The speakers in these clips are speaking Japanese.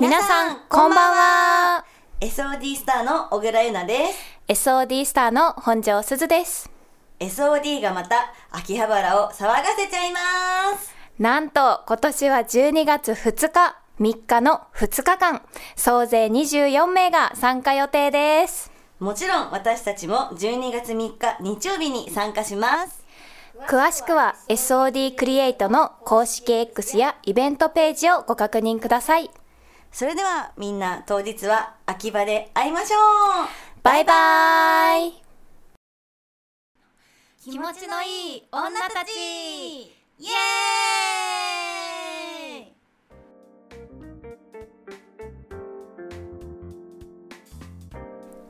皆さん、こんばんは。SOD スターの小倉優奈です。SOD スターの本庄すずです。SOD がまた秋葉原を騒がせちゃいます。なんと、今年は12月2日、3日の2日間、総勢24名が参加予定です。もちろん私たちも12月3日日曜日に参加します。詳しくは SOD クリエイトの公式 X やイベントページをご確認ください。それではみんな当日は秋葉で会いましょう。バイバイ。気持ちのいい女たち。イエー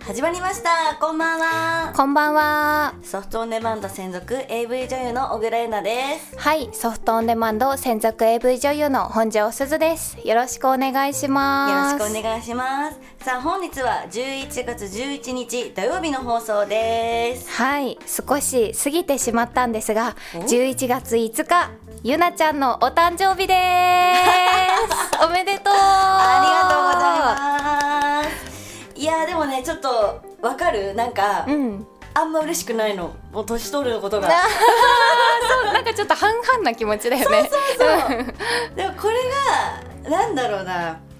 始まりましたこんばんはこんばんは。ソフトオンデマンド専属 AV 女優の小倉優奈ですはい、ソフトオンデマンド専属 AV 女優の本庄すずです。よろしくお願いしよます。ろしくお願いしますさあ本日は11月11日土曜日の放送ですはい、少し過ぎてしまったんですが、お？11月5日、ゆなちゃんのお誕生日です。おめでとう。ありがとうございますいやーでもねちょっとわかる？なんか、うん。あんま嬉しくないの。もう年取ることが。そう、なんかちょっと半々な気持ちだよね。でもこれがなんだろうな。30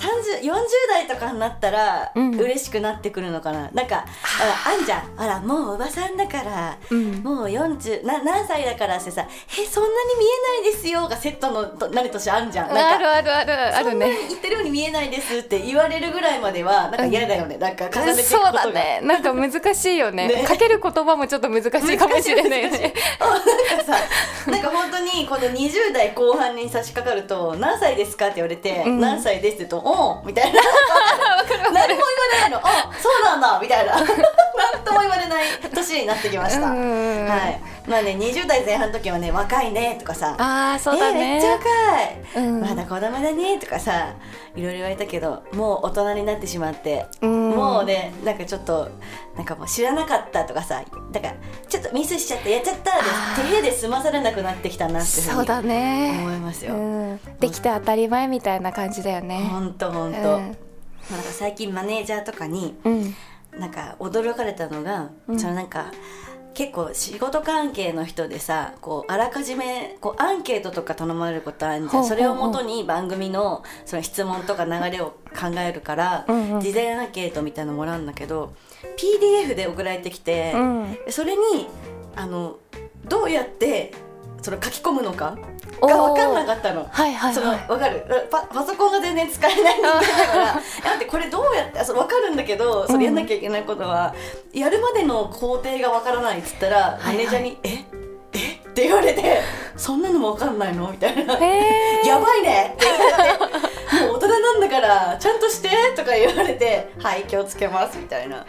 40代とかになったらうん嬉しくなってくるのかな、なんかああんじゃんあらもうおばさんだから、うんもう40な何歳だからってさ「えそんなに見えないですよ」がセットのとなる年あんじゃんなんかあるあるあるあるね。言ってるように見えないですって言われるぐらいまではなんか嫌だよね、なんか重ねてことがだね。なんか難しいよね。ねかける言葉もちょっと難しいかもしれないよね。なんかさなんか本当にこの20代後半に差し掛かると「何歳ですか?」って言われて「うん何歳です」ってと「おう」みたいな。何も言わないの「あそうなんだ」みたいな。何とも言われない年になってきました、はいまあね20代前半の時はね「若いね」とかさああ、そうだえーめっちゃね。若い、うんまだ子供だねとかさいろいろ言われたけどもう大人になってしまって、うんもうねなんかちょっとなんかもう知らなかったとかさだからちょっとミスしちゃってやっちゃったで手で済まされなくなってきたなってそうだね。思いますよ。うん、できて当たり前みたいな感じだよね。ほんとほんと、うんまあなんか最近マネージャーとかにうん。なんか驚かれたのが、うんそのなんか結構仕事関係の人でさこうあらかじめこうアンケートとか頼まれることあるじゃん。それをもとに番組のその質問とか流れを考えるから、うんうん。事前アンケートみたいなのもらうんだけど PDF で送られてきて、うん。それにあのどうやってその書き込むのか？が分かんなかったの。はいはいそのはい。分かるパパソコンが全然使えない人間 だからだってこれどうやってあそう分かるんだけどそれやんなきゃいけないことは、やるまでの工程が分からないっつったら、マネージャーに「え？え？っ?」て言われて「そんなのも分かんないの?」みたいな「へー やばいね」って言われて「もう大人なんだからちゃんとして」とか言われて「はい気をつけます」みたいな。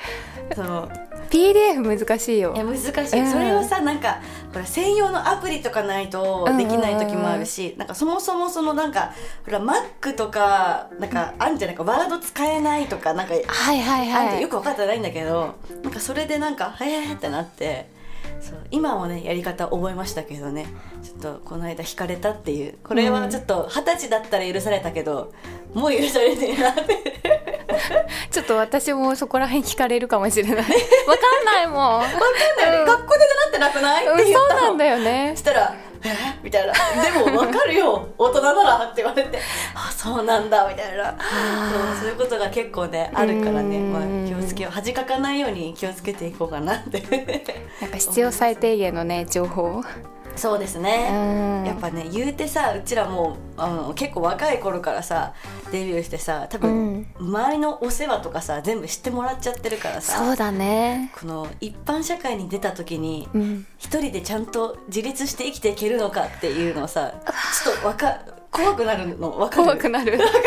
その PDF 難しいよいや。難しい、うんそれをさなんかほら専用のアプリとかないとできない時もあるし、なんかそもそもそのなんかほら Mac とかなんかあんじゃないかワード使えないとかなんか、はいはいはい。ん。よく分かってないんだけどなんかそれでなんかへえってなってそう今もねやり方覚えましたけどね。ちょっとこの間引かれたっていう。これはちょっと二十歳だったら許されたけど、もう許されてるなって。ちょっと私もそこら辺聞かれるかもしれない。わかんないもん。分かんないよね、学校で習ってなくない？うん、そうなんだよね。そ。したら「え？みたいな「でも分かるよ。大人なら」って言われて「あそうなんだ」みたいな。そうそういうことが結構ねあるからね、うん。まあ、気をつけよう。恥かかないように気をつけていこうかなって。なんか必要最低限のね、情報。そうですうね、ん。やっぱね言うてさうちらもうあの結構若い頃からさデビューしてさ多分、周りのお世話とかさ全部知ってもらっちゃってるからさそうだね。この一般社会に出た時に、うん。一人でちゃんと自立して生きていけるのかっていうのをさちょっとわか怖くなるのわかる？怖くなる。わかる？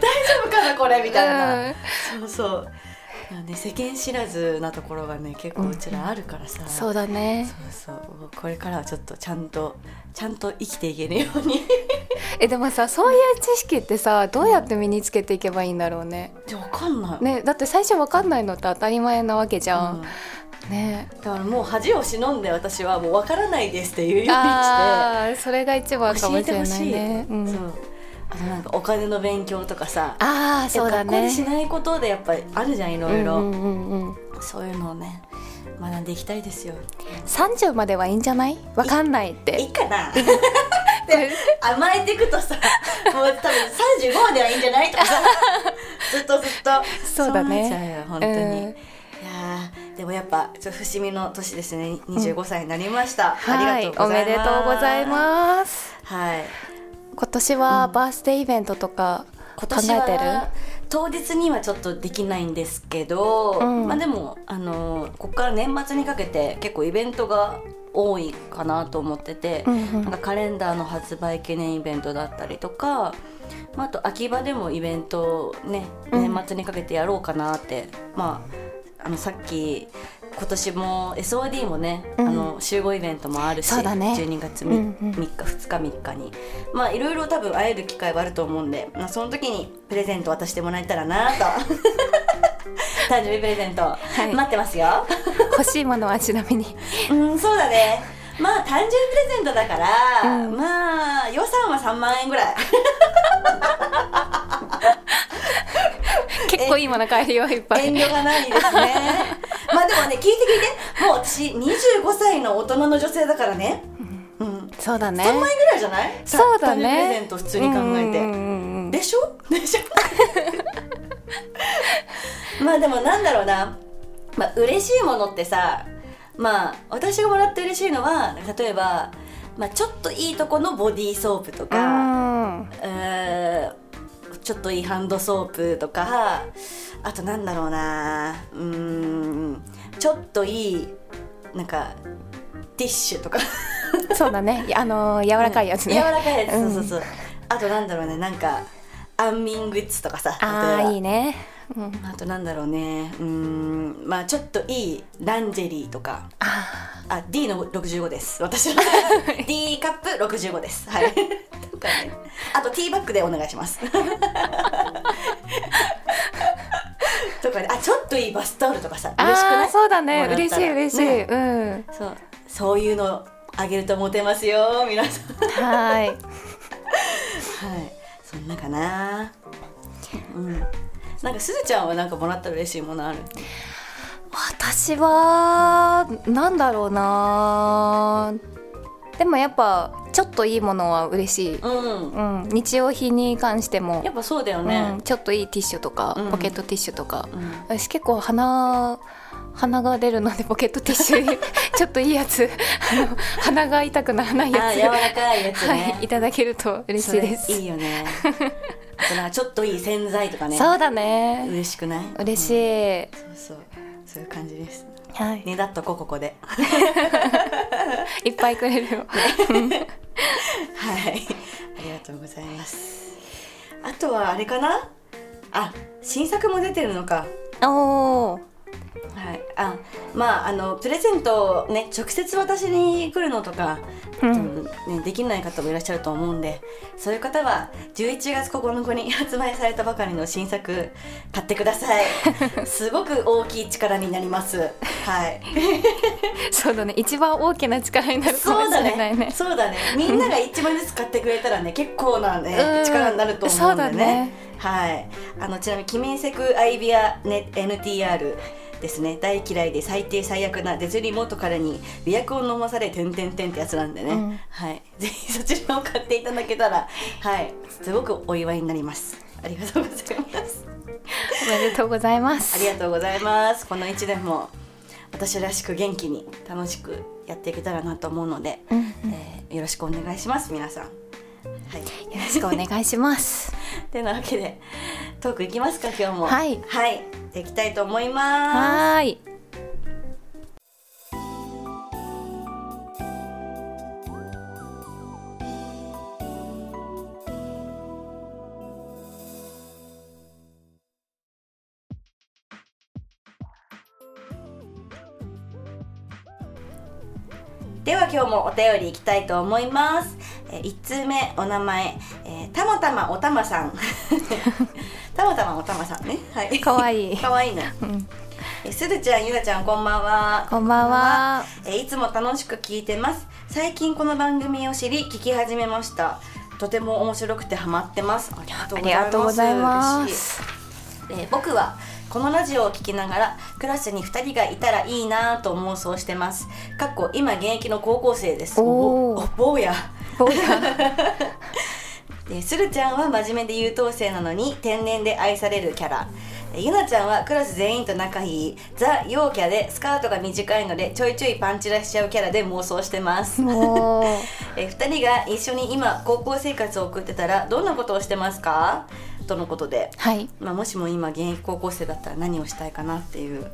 大丈夫かなこれ？みたいな、うんそうそうまあね、世間知らずなところがね結構うちらあるからさ、そうだね。そうそうこれからはちょっとちゃんとちゃんと生きていけるように え、でもさ、そういう知識ってさ、どうやって身につけていけばいいんだろうね。でわかんない、ね、だって最初わかんないのって当たり前なわけじゃん。うんね。だからもう恥を忍んで私はもうわからないですっていうようにしてああ、それが一番かもしてれないほしい、ね。うんそうあとなんかお金の勉強とかさああそうだ学校でしねないことでやっぱりあるじゃんいろいろ、うんうんうんうん。そういうのをね学んでいきたいですよ。30まではいいんじゃない？わかんないっいていかな。で甘えていくとさもう多分35まではいいんじゃないとかさ。ずっとずっと。そうだね。なっちゃうよ本当に、うん。いやーでもやっぱちょっと節目の年ですね。25歳になりました、はい。ありがとうございます。おめでとうございます。はい今年はバースデーイベントとか考えてる、は当日にはちょっとできないんですけど、うん。まあでもあのここから年末にかけて結構イベントが多いかなと思ってて、うんうん。なんかカレンダーの発売記念イベントだったりとか、まあ、あと秋葉でもイベントをねうん。年末にかけてやろうかなって、まああのさっき今年も SOD もね、うん。あの集合イベントもあるし、ね。12月 3,、うんうん。3日2日3日に。まあいろいろ多分会える機会はあると思うんで、まあ、その時にプレゼント渡してもらえたらなと。誕生日プレゼント、い。待ってますよ。欲しいものはちなみに。うんそうだね。まあ誕生日プレゼントだから、うん。まあ予算は3万円ぐらい 結構いいもの買えるよいっぱい。遠慮がないですね。まあでもね聞いて聞いて。もう私25歳の大人の女性だからね。うん。そうだね。3万円ぐらいじゃない？そうだね。プレゼント普通に考えて。うんうんうん。うんでしょ？でしょ？まあでもなんだろうな、まあ嬉しいものってさまあ私がもらって嬉しいのは例えば、まあ、ちょっといいとこのボディーソープとうか、ん。えーちょっといいハンドソープとかあとなんだろうなうーんちょっといいなんかティッシュとか。そうだね。あのー柔らかいやつね、柔らかいやつ、うん。そうそうそう。あとなんだろうねなんか安眠グッズとかさああいいね、うん、あとなんだろうね。うーん。まあちょっといいランジェリーとか。ああ D の65です。私は。D カップ65です。はい。とかね。あとティーバッグでお願いします。とかね。あちょっといいバスタオルとかさあ嬉しくない？そうだね。嬉しい嬉しい、ねうん。そう。そういうのあげるとモテますよ皆さん。はい。はい、そんなかな。うん。なんかすずちゃんはなんかもらったら嬉しいものある？私はなんだろうなでもやっぱちょっといいものは嬉しい、うん。うん、日用品に関してもやっぱそうだようねん、。ちょっといいティッシュとか、うんポケットティッシュとか、うん。私結構鼻鼻が出るのでポケットティッシュ ちょっといいやつ鼻が痛くならないやあ、つ柔らかいやつね。はい、いただけると嬉しいですいいよね。かちょっといい洗剤とかね。そうだね嬉しくない？嬉しい。い、そうそう。そういう感じです。はい、ねだっとこここで。いっぱいくれるよはい。ありがとうございます。あとはあれかな？あ、新作も出てるのか。おおはい、あまああのプレゼントをね直接私に来るのとか、うん。ね、できない方もいらっしゃると思うんでそういう方は11月9日に 発売されたばかりの新作買ってください。すごく大きい力になります。はい。そうだね。一番大きな力になるかもしそうだれないね。ね。そうだね。みんなが1枚ずつ買ってくれたらね結構なねうん。力になると思うんでねはい。あのちなみにキミンセクアイビア、ね、NTR ですね。大嫌いで最低最悪なデズリ元彼に美薬を飲まされてんてんてんってやつなんでね、うん。はい。ぜひそちらを買っていただけたらはい。すごくお祝いになります。ありがとうございます。おめでとうございます。ありがとうございます。この1年も私らしく元気に楽しくやっていけたらなと思うので、うんうん。えーよろしくお願いします皆さん。はい。よろしくお願いします てなわけでトークいきますか今日も。はい。はい。でいきたいと思います。はーい。では今日もお便りいきたいと思います、えー、1通目お名前、えー、たまたまおたまさん。たまたまおたまさんね。はい。かわいい。かわいいね。うん。えーすずちゃんゆなちゃんこんばんは。こんばんは。えーいつも楽しく聞いてます。最近この番組を知り聞き始めました。とても面白くてハマってます。ありがとうございます。えー僕はこのラジオを聞きながらクラスに2人がいたらいいなと妄想してます。かっこ今現役の高校生です。おー。お坊や坊 やでスルちゃんは真面目で優等生なのに天然で愛されるキャラ。えゆなちゃんはクラス全員と仲いい。ザ・陽キャでスカートが短いのでちょいちょいパンチラしちゃうキャラで妄想してます。え2人が一緒に今高校生活を送ってたらどんなことをしてますか？とのことで、はい。まあ、もしも今現役高校生だったら何をしたいかなっていう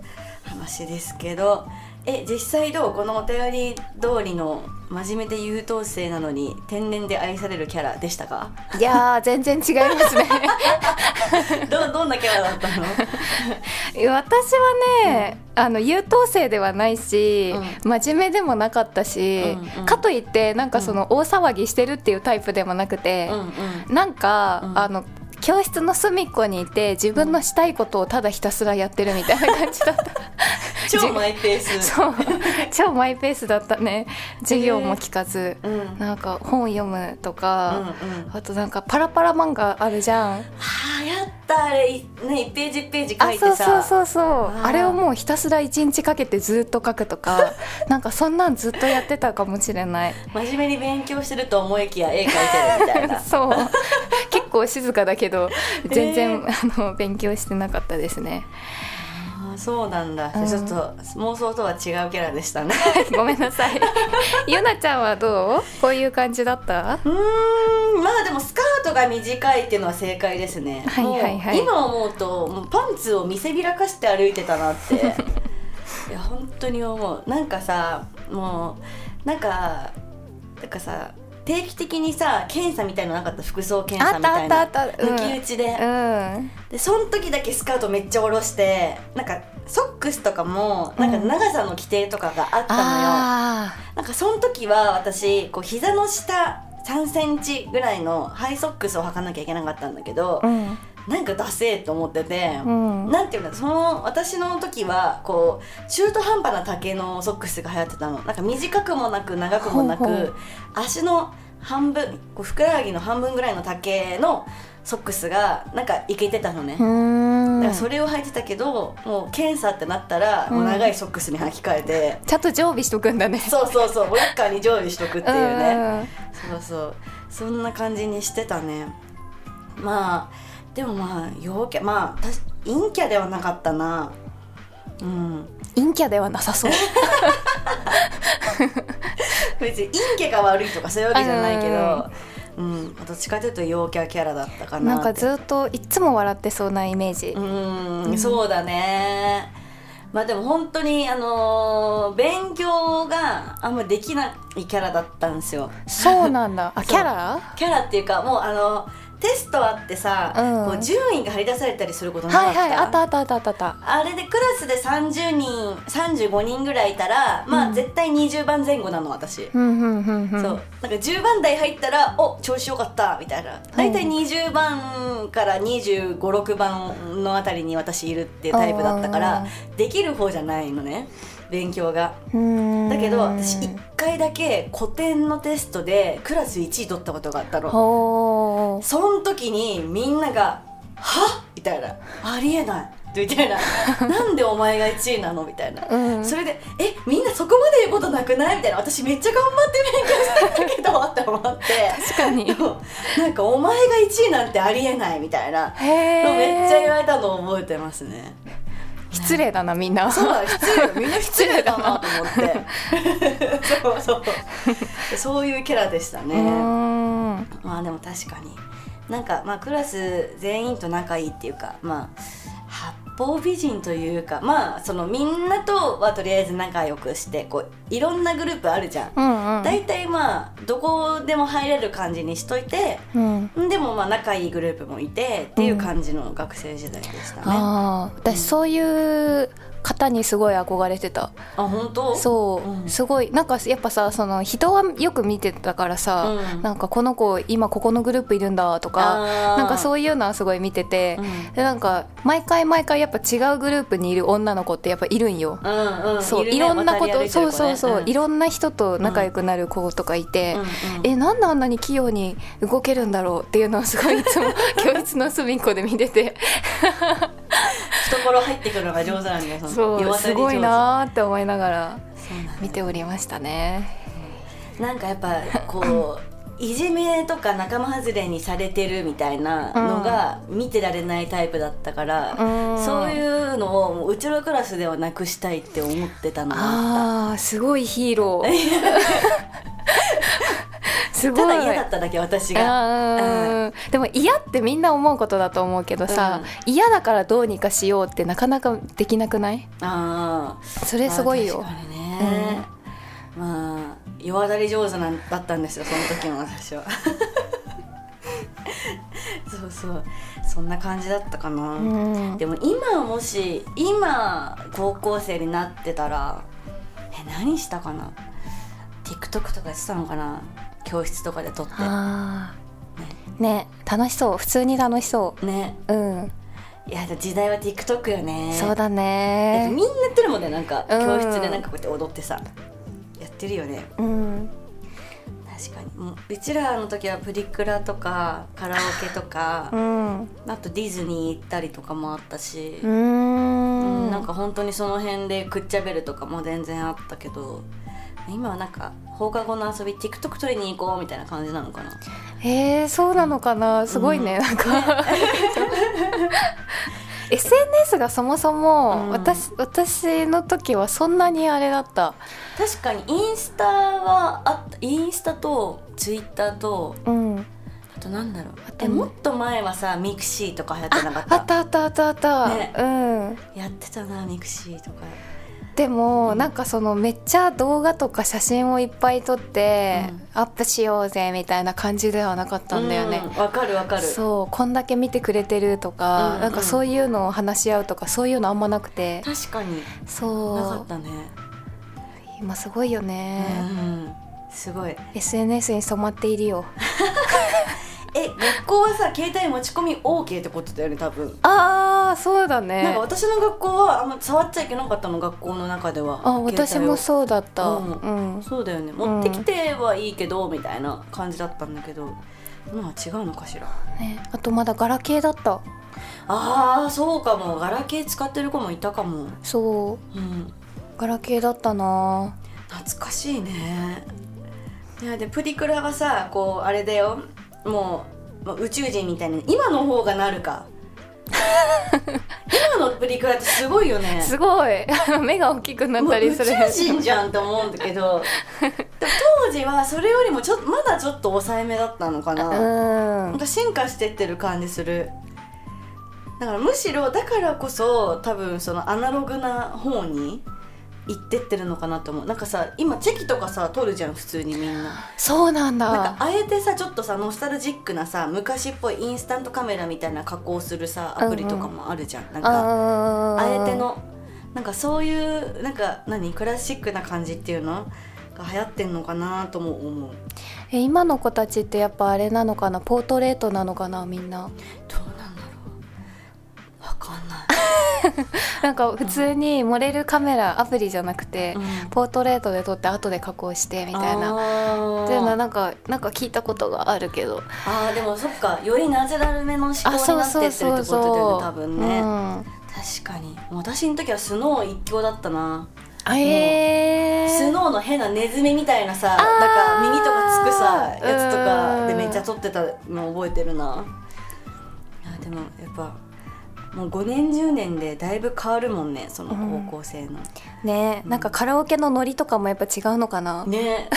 話ですけど。え実際どう？このお便り通りの真面目で優等生なのに天然で愛されるキャラでしたか？いやー全然違いますね。どどんなキャラだったの？私はね、あの優等生ではないし、真面目でもなかったし、うんうん。かといってなんかその大騒ぎしてるっていうタイプでもなくて、うんうん。なんか、うん。あの教室の隅っこにいて自分のしたいことをただひたすらやってるみたいな感じだった超マイペース。そう超マイペースだったね。授業も聞かず、うん。なんか本読むとうんか、うん。あとなんかパラパラ漫画あるじゃん。はあやったあれいね1ページ1ページ書あいてさ。そうそうそうそう。あー。あれをもうひたすら一日かけてずっと書くとか。なんかそんなんずっとやってたかもしれない。真面目に勉強してると思いきや絵描いてるみたいな。そう。結構静かだけど 全然、あの勉強してなかったですねあそうなんだ、うん。ちょっと妄想とは違うキャラでしたね。ごめんなさい。ゆなちゃんはどう？こういう感じだった？うーん。まあでもスカートが短いっていうのは正解ですね。はいはいはい。今思うともうパンツを見せびらかして歩いてたなって。いや本当に思う。なんかさもうなんかなんかさ定期的にさ検査みたいのなかった？服装検査みたいな。あったあったあった。うん。抜き打ちで、うん。でその時だけスカートめっちゃ下ろしてなんかソックスとかもなんか長さの規定とかがあったのよ、あなんかその時は私こう膝の下3センチぐらいのハイソックスを履かなきゃいけなかったんだけどー、うんなんかダセーと思ってて、うん。なんていうのその私の時はこう中途半端な丈のソックスが流行ってたの。なんか短くもなく長くもなく足の半分こうふくらはぎの半分ぐらいの丈のソックスがなんかいけてたのね、だからそれを履いてたけどもう検査ってなったら、もう長いソックスに履き替えて。ちゃんと常備しとくんだね。そうそうそう。ロッカーに常備しとくっていうね。うん。そうそう。そんな感じにしてたね。まあでもまあ陽キャまあたし陰キャではなかったな。うん。陰キャではなさそう。別に陰キャが悪いとかそういうわけじゃないけどうん。どっちかというと陽キャキャラだったかななんかずっといつも笑ってそうなイメージ、うん。そうだね。まあでも本当にあのー勉強があんまできないキャラだったんですよ。そうなんだ。あキャラ？キャラっていうかもうあのテストあってさ、うん。こう順位が張り出されたりすることなかった、はいはいあったあったあったあった。あれでクラスで30人35人ぐらいいたらまあ、うん。絶対20番前後なの私、うんうんうんうん。そう。なんか10番台入ったらお調子よかったみたいな。大体20番から2 5 6番のあたりに私いるっていうタイプだったからできる方じゃないのね勉強が。だけど私1回だけ古典のテストでクラス1位取ったことがあったの。その時にみんなが「は？っ!」みたいな「ありえない」みたいな「なんでお前が1位なの?」みたいな、うん。それで「え？みんなそこまで言うことなくない?」みたいな。私めっちゃ頑張って勉強してんだけどって思って。確かに。なんか「お前が1位なんてありえない」みたいな。へのめっちゃ言わえれたのを覚えてますね失礼だなみんな。そうだ失礼みんな失礼だなと思って。そうそう。そういうキャラでしたね、まあでも確かに。なんかまあクラス全員と仲いいっていうかまあ八方美人というかまあそのみんなとはとりあえず仲良くしてこういろんなグループあるじゃん。うんうん大体まあどこでも入れる感じにしといてうんでもまあ仲いいグループもいてっていう感じの学生時代でしたね。ああ私そういう方にすごい憧れてた。あ本当？そう、うん。すごい。なんかやっぱさその人はよく見てたからさ、うん。なんかこの子今ここのグループいるんだとかなんかそういうのはすごい見てて、うん。でなんか毎回毎回やっぱ違うグループにいる女の子ってやっぱいるんよ。うんうん。そういるね。ろんなこと、渡り歩いてそうそうそう、ん。いろんな人と仲良くなる子とかいて、うんうん。えなんであんなに器用に動けるんだろうっていうのをすごいいつも 教室の隅っこで見てて懐入ってくるのが上手なんだよそうすごいなーって思いながら見ておりましたね。なんかやっぱこう いじめとか仲間外れにされてるみたいなのが見てられないタイプだったから、うん。そういうのをもううちのクラスではなくしたいって思ってたのがああーすごいヒーロー すごい。ただ嫌だっただけ私が。あー。でも嫌ってみんな思うことだと思うけどさ、うん。嫌だからどうにかしようってなかなかできなくない？あそれすごいよ。まあ、確かにね、まあ世渡り上手なんだったんですよその時の私は。そうそう。そんな感じだったかな、うん。でも今もし今高校生になってたらえ何したかな？TikTok とかやってたのかな？教室とかで撮って。あー。ね楽しそう。普通に楽しそね。ううん。いや時代は TikTok よね。そうだね。みんなやってるもんねなんか。うん。教室でなんかこうやって踊ってさ。やってるよね。うん。確かに。もううちらの時はプリクラとかカラオケとかうん。あとディズニー行ったりとかもあったし。う、うんんなんか本当にその辺でくっちゃべるとかも全然あったけど今はなんか放課後の遊び TikTok 撮りに行こうみたいな感じなのかな？えー、そうなのかな？すごいね、なんか。SNS がそもそも、うん。私私の時はそんなにあれだった。確かにインスタはあった。インスタとツイッターとうん。あとなんだろう。えもっと前はさミクシーとか流行ってなかった？あったあったあったあった、ね。うん。やってたなミクシーとかでもなんかそのめっちゃ動画とか写真をいっぱい撮って、アップしようぜみたいな感じではなかったんだよね、うんわかるわかる。そうこんだけ見てくれてるとか、うんうん。なんかそういうのを話し合うとかそういうのあんまなくて。確かに。そう。なかったね。今すごいよね、うんすごい。SNS に染まっているよ え学校はさ携帯持ち込み OK ってことだよね多分。ああそうだね。なんか私の学校はあんま触っちゃいけなかったの学校の中では。あ私もうそうだった。ううん。ん、そうだよね。持ってきてはいいけど、みたいな感じだったんだけど。今は違うのかしら。ね、あとまだガラケーだった。あーそうかも。ガラケー使ってる子もいたかも。そう。うん。ガラケーだったな。懐かしいね。いやでプリクラはさこうあれだよもうもう宇宙人みたいな今の方がなるか。今のプリクラってすごいよね。すごい。目が大きくなったりする。宙人じゃんって思うんだけど。当時はそれよりもちょまだちょっと抑えめだったのかな、うん。なんか進化してってる感じする。だからむしろだからこそ多分そのアナログな方に行ってってるのかなと思う。なんかさ今チェキとかさ撮るじゃん普通にみんな。そうなんだ。なんかあえてさちょっとさノスタルジックなさ昔っぽいインスタントカメラみたいな加工するさアプリとかもあるじゃん、なんかああえてのなんかそういうなんか何クラシックな感じっていうの？が流行ってんのかなとも思う。え今の子たちってやっぱあれなのかな？ポートレートなのかなみんな？なんか普通にモデルカメラアプリじゃなくて、うん。ポートレートで撮って後で加工してみたいな。なっていうのはなんかなんか聞いたことがあるけど。あーでもそっかよりナチュラルめの思考あになっててるってことだよね多分ね、うん。確かに。私の時はスノー一強だったな。あえー、スノーの変なネズミみたいなさなんか耳とかつくさやつとうんかでめっちゃ撮ってたの覚えてるな。いやでもやっぱもう5年10年でだいぶ変わるもんねその高校生の、ねなんかカラオケのノリとかもやっぱ違うのかな、ね。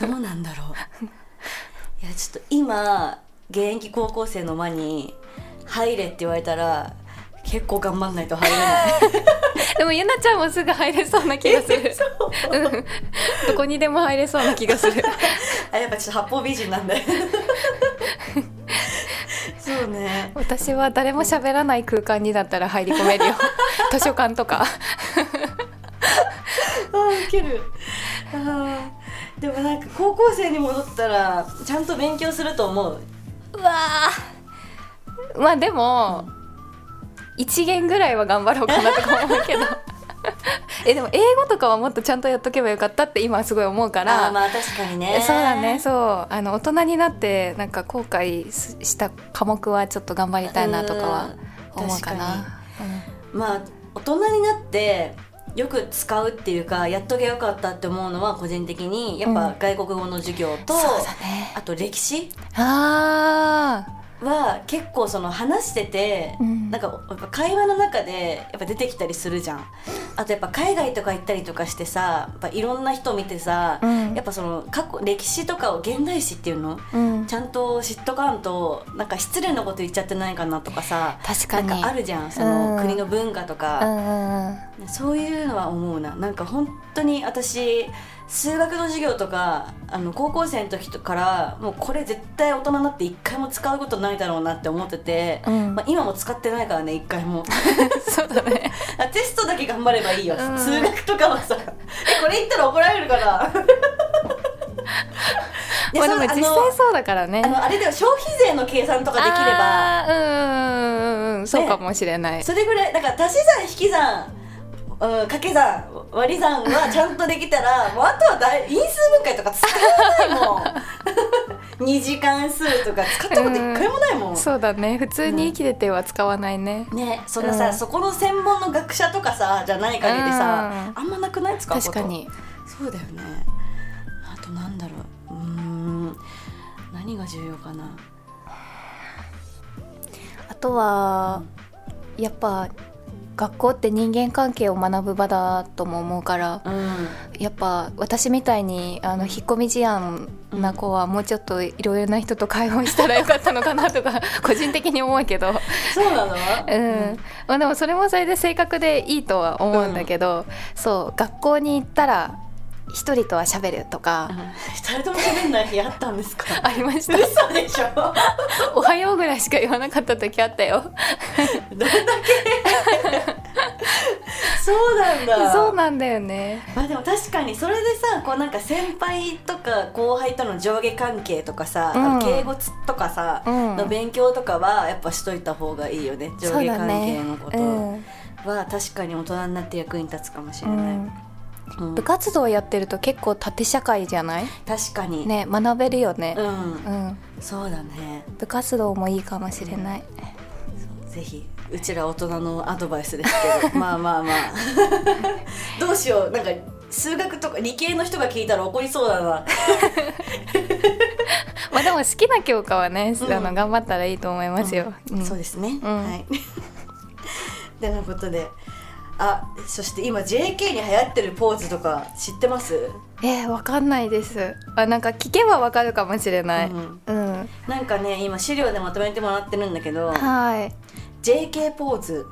どうなんだろう。いやちょっと今現役高校生の間に入れって言われたら結構頑張んないと入れない。でもゆなちゃんもすぐ入れそうな気がする。う んどこにでも入れそうな気がする。あやっぱちょっと八方美人なんだよそうね。私は誰も喋らない空間にだったら入り込めるよ。図書館とか。ある。でもなんか高校生に戻ったらちゃんと勉強すると思う。うわまあでも、一、1限ぐらいは頑張ろうかなとか思うけど。えでも英語とかはもっとちゃんとやっとけばよかったって今はすごい思うから。まあ確かにね。そうだねそう。あの大人になってなんか後悔すした科目はちょっと頑張りたいなとかはうん思うかな。まあ大人になってよく使うっていうかやっとけばよかったって思うのは個人的にやっぱ外国語の授業と、うんそうだね。あと歴史。あは結構その話してて、うん。なんかやっぱ会話の中でやっぱ出てきたりするじゃん。あとやっぱ海外とか行ったりとかしてさやっぱいろんな人見てさ、うん。やっぱその過去歴史とかを現代史っていうの？ーうん。ちゃんと知っとかんとなんか失礼なこと言っちゃってないかなとかさ確かに。なんかあるじゃん。そうん。の国の文化とうか、そういうのは思うな。なんか本当に私数学の授業とかあの高校生の時からもうこれ絶対大人になって一回も使うことないだろうなって思ってて、うん。まあ、今も使ってないからね一回も。そうだね。テストだけ頑張ればいいよ、うん。数学とかはさ。えこれ言ったら怒られるから。いやまあでも実際そうだからね。あのあれでは消費税の計算とかできれば。うんうんうんそうかもしれない、それぐらいだから足し算引き算うん掛け算割り算はちゃんとできたらもうあとは大因数分解とか使わないもん。二次関数とか使ったこと一回もないもん、そうだね。普通に生きてては使わないね、ねそのさ、うん。そこの専門の学者とかさじゃない限りさ、うん。あんまなくない使うこと？確かに。そうだよね。あとなんだろう。うーん。何が重要かな？あとはやっぱ学校って人間関係を学ぶ場だとも思うからうん。やっぱ私みたいにあの引っ込み思案な子はもうちょっといろいろな人と会話したらよかったのかなとか 個人的に思うけど、そうなの？うん。まあ、でもそれもそれで性格でいいとは思うんだけど、そう学校に行ったら一人とは喋るとか二人とも喋んない日あったんですか？ありました。嘘でしょ？おはようぐらいしか言わなかった時あったよ。どれだけ？そうなんだ。そうなんだよね。まあでも確かにそれでさこうなんか先輩とか後輩との上下関係とかさ、うん。敬語とかさ、うん。の勉強とかはやっぱしといた方がいいよね。上下関係ねのことうん。は確かに大人になって役に立つかもしれない、うん。うん部活動やってると結構縦社会じゃない？確かに、ね学べるよね。うん、うん。そうだね。部活動もいいかもしれない。ぜひうちら大人のアドバイスですけど。まあまあまあ。どうしよう。なんか数学とか理系の人が聞いたら怒りそうだな。まあでも好きな教科はね、うん。あの頑張ったらいいと思いますよ、うん。そうですね、うん。はい。てなことであそして今 JK に流行ってるポーズとか知ってます？えー、わかんないです。あなんか聞けばわかるかもしれない。うんうん、なんかね今資料でまとめてもらってるんだけどはい。JK ポーズ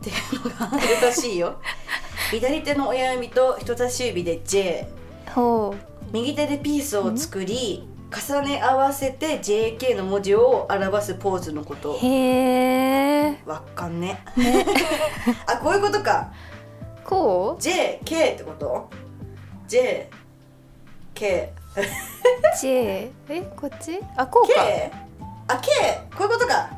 っていうのがあるらしいよ。左手の親指と人差し指で J ほ右手でピースを作り重ね合わせて JK の文字を表すポーズのこと。うへえわっかんね。あこういうことか。こう？JK ってこと ?JK J えこっち？あこうか。K あ K こういうことか。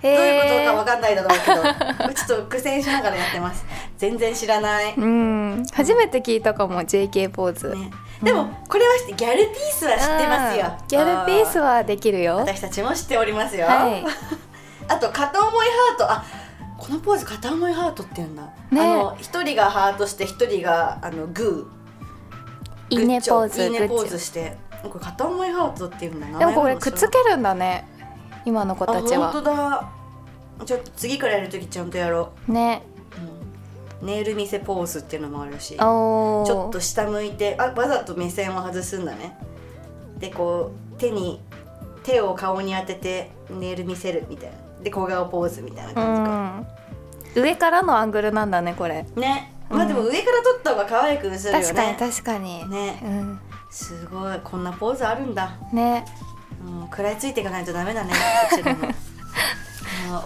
へどういうことえかわかんないだろうけど。ちょっと苦戦しながらやってます。全然知らない、うん。初めて聞いたかも JK ポーズ、ね、でもこれはギャルピースは知ってますよ。ギャルピースはできるよ。私たちも知っておりますよ、はいあと片思いハート。あこのポーズ片思いハートって言うんだ、ねあの一人がハートして一人があのグー。いいねポーズいいねポーズして。これ片思いハートって言うんだョでもこれくっつけるるんだね今の子たちあは本当だ。ちょっと次からやるときちゃんとやろね。う、うん、ネイル見せポーズっていうのもあるし。ちょっと下向いてあわざと目線を外すんだね。でこう手に手を顔に当ててネイル見せるみたいな。で小顔ポーズみたいなう感じか、ん。上からのアングルなんだねこれ。ね。まあでも上から撮った方が可愛く映るよね。確かに確かに。ね。うん。すごい。こんなポーズあるんだ。ね。うん食らいついていかないとダメだね。うちらも。も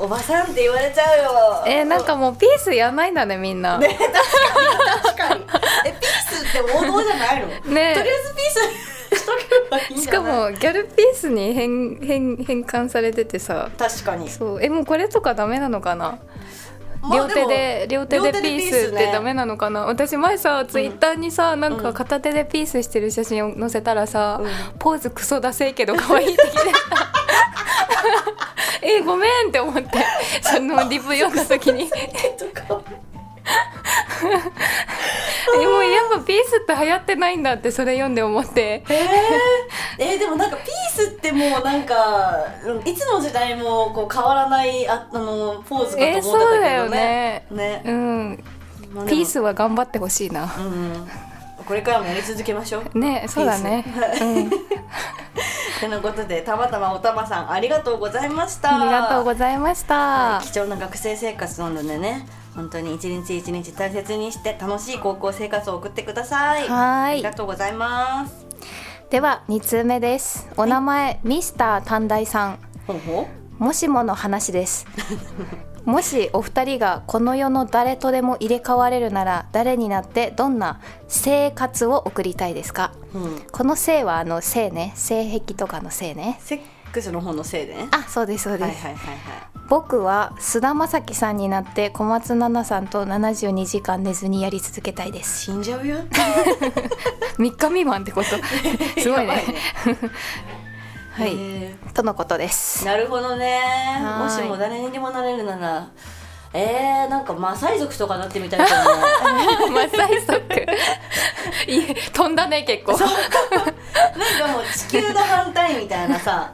うおばさんって言われちゃうよ。えーなんかもうピースやんないんだねみんな、ね確かに。確かに。えピーって王道じゃないの、ね。とりあえずピース しかもギャルピースに変変変換されててさ。確かに。そう。えもうこれとかダメなのかな？まあ両手で両手でピースってダメななのかな、私前さツイッターにさ、なんか片手でピースしてる写真を載せたらさ、うん。ポーズクソダセいけど可愛いって来てた。えごめんって思って。そのリプ読んだ時に えもうやっぱピースって流行ってないんだってそれ読んで思って。えー、えーでもなんかピースってもうなんかうんいつの時代もこう変わらないああのポーズかと思ってたけどね、えーそうだよね。ね。うん。ピースは頑張ってほしいな。うんこれからもやり続けましょう。ねそうだね。うん。てなことでたまたまおたまさんありがとうございました。ありがとうございました。貴重な学生生活なのでね本当に一日一日大切にして楽しい高校生活を送ってください。はーい。ありがとうございます。では2通目です。お名前、ミスター短大さん。ほうほもしもの話です。もしお二人がこの世の誰とでも入れ替われるなら誰になってどんな生活を送りたいですか？う、うん、この性はあの性ね。性癖とかの性ね。セックスの方のせいでね。あそうですそうです、はいはいはいはい僕は菅田将暉さんになって小松菜奈さんと72時間寝ずにやり続けたいです。死んじゃうよ。3日未満ってこと？すごいね。はい、へとのことです。ーなるほどね。もしも誰にでもなれるなら。えー、なんかマサイ族とかなってみたいけマサイ族。いえ飛んだね結構。なんかもう地球の反対みたいなさ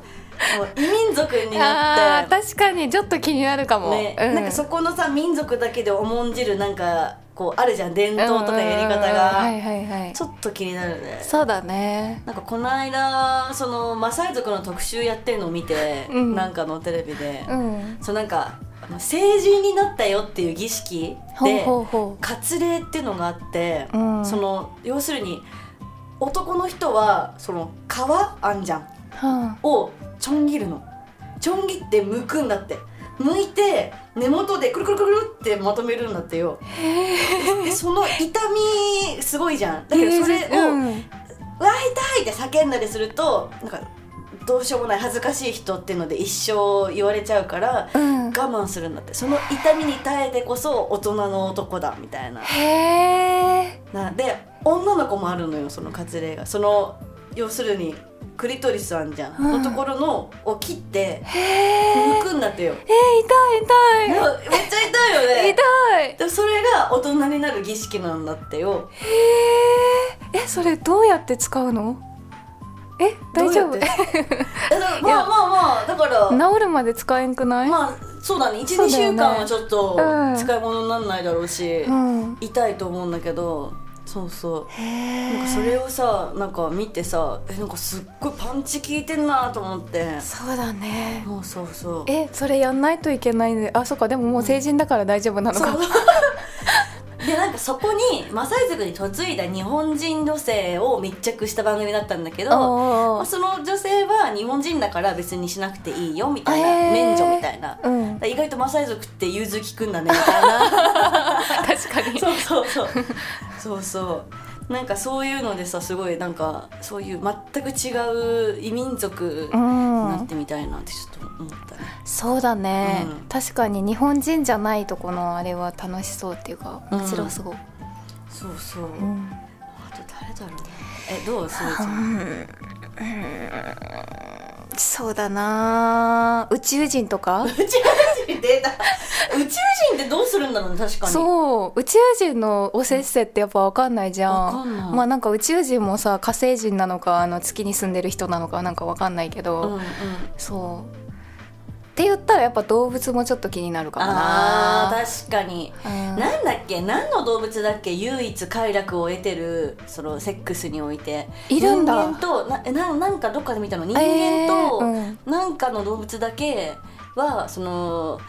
異民族になって。確かにちょっと気になるかも、ね。うん。なんかそこのさ民族だけで重んじるなんかこうあるじゃん伝統とかやり方が、はいはいはい。ちょっと気になるね。そうだね。なんかこの間そのマサイ族の特集やってるのを見て、うん。なんかのテレビで、うん。そうなんか成人になったよっていう儀式で割礼っていうのがあって、うん。その要するに男の人はその皮あんじゃん。うはをちょん切るの。ちょん切って剥くんだって。剥いて根元でくるくるくるってまとめるんだってよ。でその痛みすごいじゃん。だけどそれを、うん。うわ痛いって叫んだりするとなんかどうしようもない恥ずかしい人っていうので一生言われちゃうからうん。我慢するんだって。その痛みに耐えてこそ大人の男だみたいな。へえなで女の子もあるのよその割礼が。その要するにクリトリスあんじゃん、うん。のところのを切ってへえ剥くんだってよ、えー、痛いい。やめっちゃ痛いよ痛いね。痛い。でそれが大人になる儀式なんだってよ。へええそれどうやって使うの？え大丈夫？まあまあまあだから治るまで使えんくない、まあそうだね。そう12だよね。週間はちょっとうん。使い物にならないだろうし、うん。痛いと思うんだけどそうそう。へなんかそれをさなんか見てさえなんかすっごいパンチ効いてんなと思って。そうだね。もうそうそう。えそれやんないといけないねあそっか。でももう成人だから大丈夫なのか、そ うでなんかそこにマサイ族に嫁いだ日本人女性を密着した番組だったんだけど、まあその女性は日本人だから別にしなくていいよみたいな、免除みたいな、うん意外とマサイ族って融通きくんだねみたいな。確かに。そうそうそう。そうそうなんかそういうのでさすごいなんかそういう全く違う異民族うになっんてみたいなってちょっと思ったね、そうだね、うん。確かに日本人じゃないとこのあれは楽しそうっていうかうん。面白そう、そうそう、うん。あと誰だろうね。えどう？すずちゃんそうだな宇宙人とか？宇宙人出た。宇宙人ってどうするんだろうね確かに。そう。宇宙人のおせっせってやっぱ分かんないじゃん。わかんまあなんか宇宙人もさ火星人なのかあの月に住んでる人なのかなんか分かんないけど、うんうん。そうって言ったらやっぱ動物もちょっと気になるかもあなー確かに。うん。なんだっけ？何の動物だっけ？唯一快楽を得てるそのセックスにおいて。いるんだ。人間となえななんかどっかで見たの？人え間と、ーうん。なんかの動物だけはその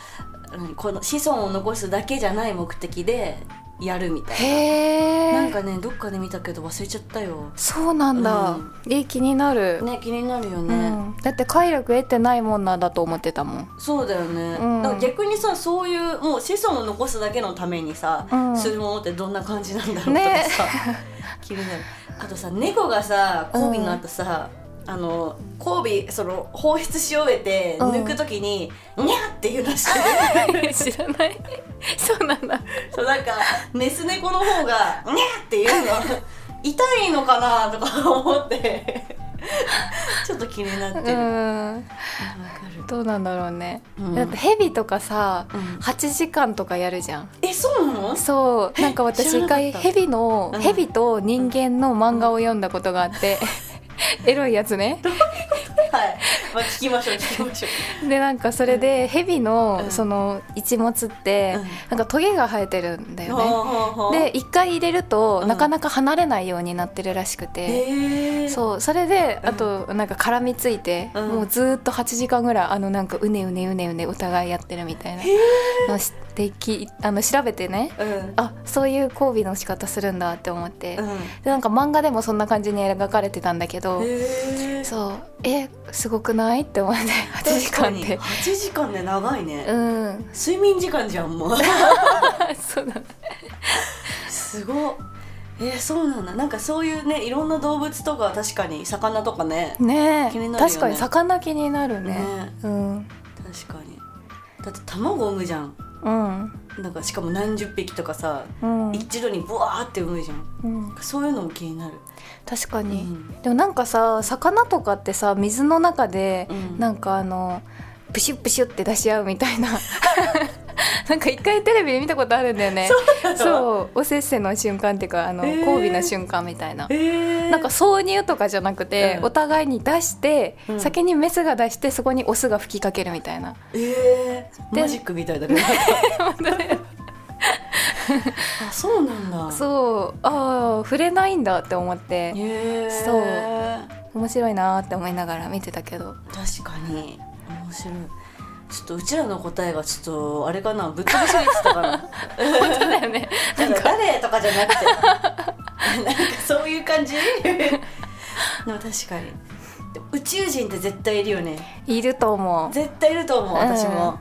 何？この子孫を残すだけじゃない目的でやるみたいな。なんかねどっかで見たけど忘れちゃったよ。そうなんだ、うん。え気になる、ね気になるようね、ん、だって快楽得てないもんなんだと思ってたもん。そうだよね、うん。だから逆にさそういうもう子孫を残すだけのためにさ、うん。するものってどんな感じなんだろうとかね。さ、気になる。あとさ猫がさ交尾の後さ、あの交尾その放出し終えてうん。抜く時に「にゃ!」って言うらしい。知らない。そうなんだそうなんかメス猫の方が「にゃ!」って言うの。痛いのかなとか思って。ちょっと気になってうるわかんる。どうなんだろうね、うん。だってヘビとかさ、うん。8時間とかやるじゃん。えそうなの？そう。なんか私一回ヘビの、うん。ヘビと人間の漫画を読んだことがあって、エロいやつね。はい、まあ、聞きましょう聞きましょでなんかそれでヘビのうん。その一物って、うん。なんかトゲが生えてるんだうよね、で一回入れると、うん。なかなか離れないようになってるらしくて、そうそれでうん。あとなんか絡みついて、うん。もうずーっと8時間ぐらいあのなんかうねうねうねうねお互いやってるみたいな。の知ってきあの調べてね。うん。あそういう交尾の仕方するんだって思って、うん。でなんか漫画でもそんな感じに描かれてたんだけど、そう。えすごくない？って思って8時間って。8時間で長いね、うん。睡眠時間じゃんもう。そうだね。すごっ。えー、そうなんだ。なんかそういうねいろんな動物とか確かに魚とかねねえ。気になるよね。確かに魚気になるね。ねうん。確かに。だって卵産むじゃん。うん。なんかしかも何十匹とかさ、うん、一度にブワーって産むじゃん。うん、そういうのも気になる確かに、うん。でもなんかさ魚とかってさ水の中で、うん。なんかあのプシュップシュって出し合うみたいな。なんか一回テレビで見たことあるんだよね。そうおせっせの瞬間っていうかあの、へー。交尾の瞬間みたいな。えー、なんか挿入とかじゃなくて、うん。お互いに出して、うん。先にメスが出してそこにオスが吹きかけるみたいな。えー、でマジックみたいだけど あそうなんだ。そうああ触れないんだって思って。そう。面白いなーって思いながら見てたけど。確かに。面白い。ちょっとうちらの答えがちょっとあれかな。ぶっ飛びすぎてたかな。本当だよね。なんか誰とかじゃなくて。なんかそういう感じ？でも確かに。宇宙人って絶対いるよね。いると思絶対いると思ううん。私も、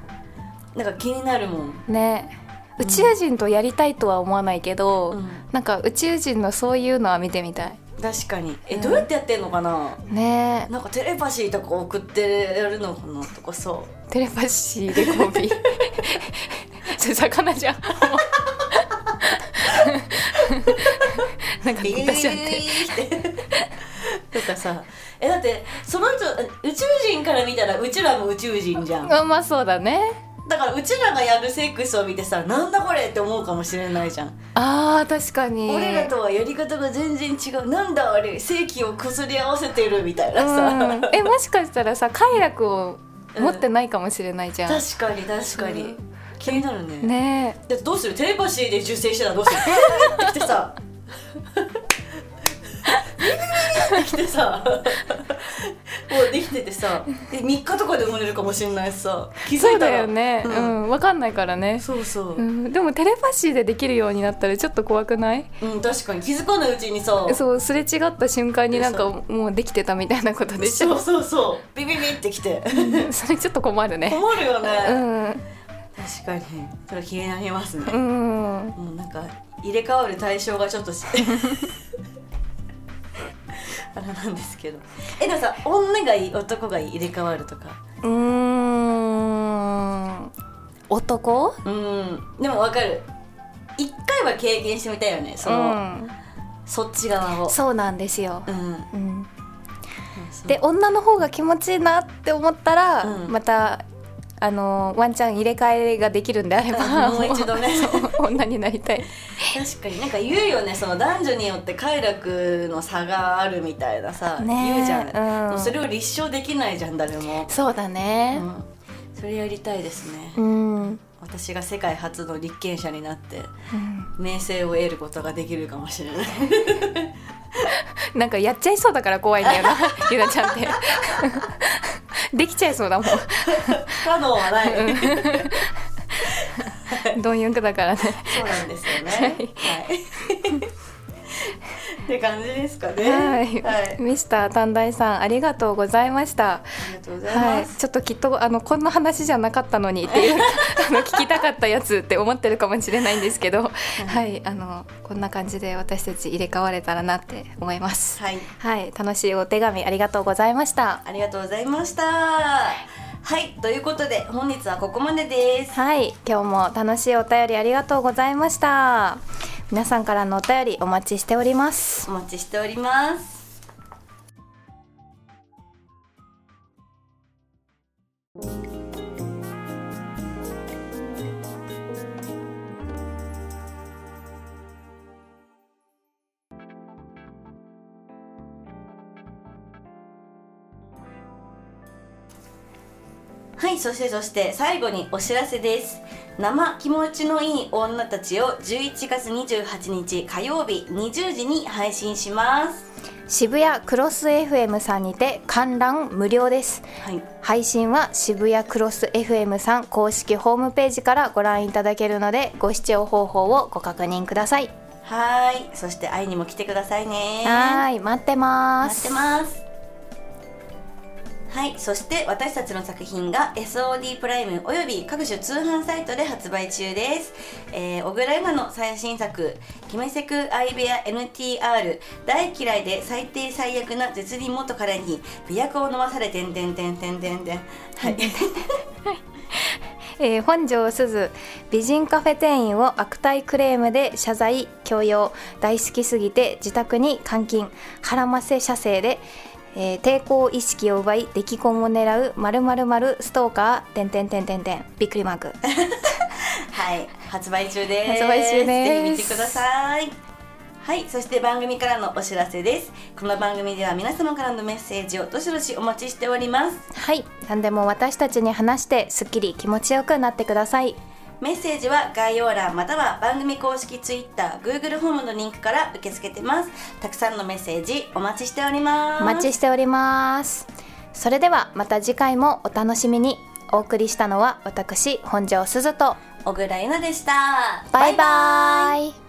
なんか気になるもん。うね宇宙人とやりたいとは思わないけど、うん。なんか宇宙人のそういうのは見てみたい。確かに。え、うん。どうやってやってんのかな？ね。なんかテレパシーとか送ってやるのかなとかさテレパシーで交尾 それ魚じゃん。なんかビ出しちゃって。ーって。とかさえだってその人宇宙人から見たらうちらも宇宙人じゃん。あまあそうだねだからうちらがやるセックスを見てさなんだこれって思うかもしれないじゃん、あー確かに。俺らとはやり方が全然違う。なんだあれ正規をこすり合わせてるみたいなさ、うん、えもしかしたらさ快楽を持ってないかもしれないじゃん、確かに確かに。気になるね。ね。だってどうする？テレパシーで受精してたらどうする？ってさってきてさもうできててさで3日とかで生まれるかもしれないしさ気づそいうたらだよねううんん、わかんないからねそうそう、うん、でもテレパシーでできるようになったらちょっと怖くないうん確かに気づかないうちにさそうすれ違った瞬間になんかもうできてたみたいなことでしょそうそうそうビビビってきてそれちょっと困るね困るよね、うん確かにそれ気になりますね、うんもうなんか入れ替わる対象がちょっとし あれなんですけど。えでもさ女がいい男がいい入れ替わるとか。うーん。男？うん。でもわかる。一回は経験してみたいよねその、うん。そっち側を。そうなんですよ、うん。うん、で女の方が気持ちいいなって思ったら、うん。またあのワンチャン入れ替えができるんであればもう一度ね。女になりたい。確かに。なんか言うよね。その男女によって快楽の差があるみたいなさ、ねえ。言うじゃん、うん。それを立証できないじゃん誰も、そうだうねん、それやりたいですね、うん、私が世界初の立憲者になってうん。名声を得ることができるかもしれない。なんかやっちゃいそうだから怖いんだよな ゆなちゃんってできちゃいそうだも不可能はない、ん。貪欲だからね。そうなんですよね。はい。って感じですかね。はい、はい、ミスター短大さんありがとうございました。ありがとうございはい、ます、ちょっときっとあのこんな話じゃなかったのにっていう あの聞きたかったやつって思ってるかもしれないんですけど、はい、あのこんな感じで私たち入れ替われたらなって思います。はい。はい、楽しいお手紙ありがとうございました。ありがとうございました。はい。ということで本日はここまでです。はい、今日も楽しいお便りありがとうございました。皆さんからのお便りお待ちしております。お待ちしておりますはいそしてそして最後にお知らせです生気持ちのいい女たちを11月28日火曜日20時に配信します渋谷クロス FM さんにて観覧無料です。はい配信は渋谷クロス FM さん公式ホームページからご覧いただけるのでご視聴方法をご確認ください。はーいそして会いにも来てくださいねはーい、待ってま待ってす。ますはいそして私たちの作品が SOD プライムおよび各種通販サイトで発売中です、えー、小倉優の最新作「キメセクアイベア NTR 大嫌いで最低最悪な絶倫元彼に美薬を飲まされてんてんてんてんてんてん。はい。えー本庄すず美人カフェ店員を悪態クレームで謝罪強要。大好きすぎて自宅に監禁。腹ませ射精で、えー抵抗意識を奪い出来婚を狙うまるまるまるストーカーてんてんてんてんてんびっくりマーク はい、発売中です。発売中ですぜひ見てください。はい、そして番組からのお知らせです。この番組では皆様からのメッセージをどしどしお待ちしております。はい何でも私たちに話してすっきり気持ちよくなってくださいメッセージは概要欄または番組公式 Twitter、Google フォームのリンクから受け付けてます。たくさんのメッセージお待ちしております。お待ちしておりますそれではまた次回もお楽しみにお送りしたのは私本庄すずと小倉優奈でした。バイバイ